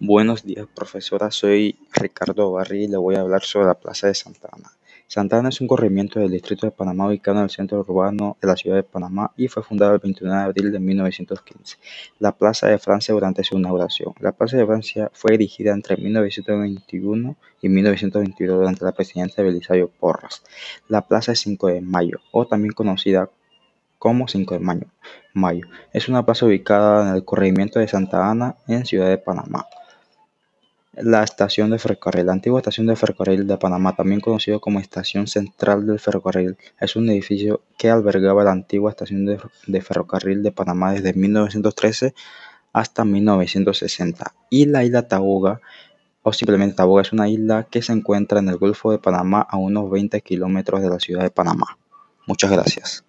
Buenos días, profesora. Soy Ricardo Barri y le voy a hablar sobre la Plaza de Santa Ana. Santa Ana es un corregimiento del distrito de Panamá ubicado en el centro urbano de la ciudad de Panamá y fue fundado el 21 de abril de 1915. La Plaza de Francia durante su inauguración. La Plaza de Francia fue erigida entre 1921 y 1922 durante la presidencia de Belisario Porras. La Plaza de 5 de Mayo, o también conocida como 5 de Mayo. Mayo. Es una plaza ubicada en el corregimiento de Santa Ana en Ciudad de Panamá. La estación de ferrocarril, la antigua estación de ferrocarril de Panamá, también conocido como Estación Central del Ferrocarril, es un edificio que albergaba la antigua estación de, ferrocarril de Panamá desde 1913 hasta 1960. Y la isla Tabuga, o simplemente Tabuga, es una isla que se encuentra en el Golfo de Panamá a unos 20 kilómetros de la ciudad de Panamá. Muchas gracias.